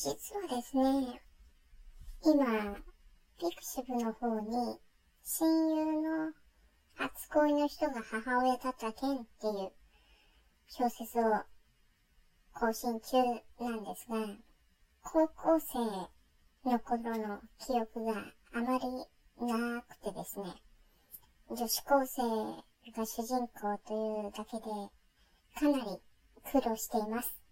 実はですね、今、ピクシブの方に、親友の初恋の人が母親だった件っていう小説を更新中なんですが、高校生の頃の記憶があまりなくてですね、女子高生が主人公というだけでかなり苦労しています。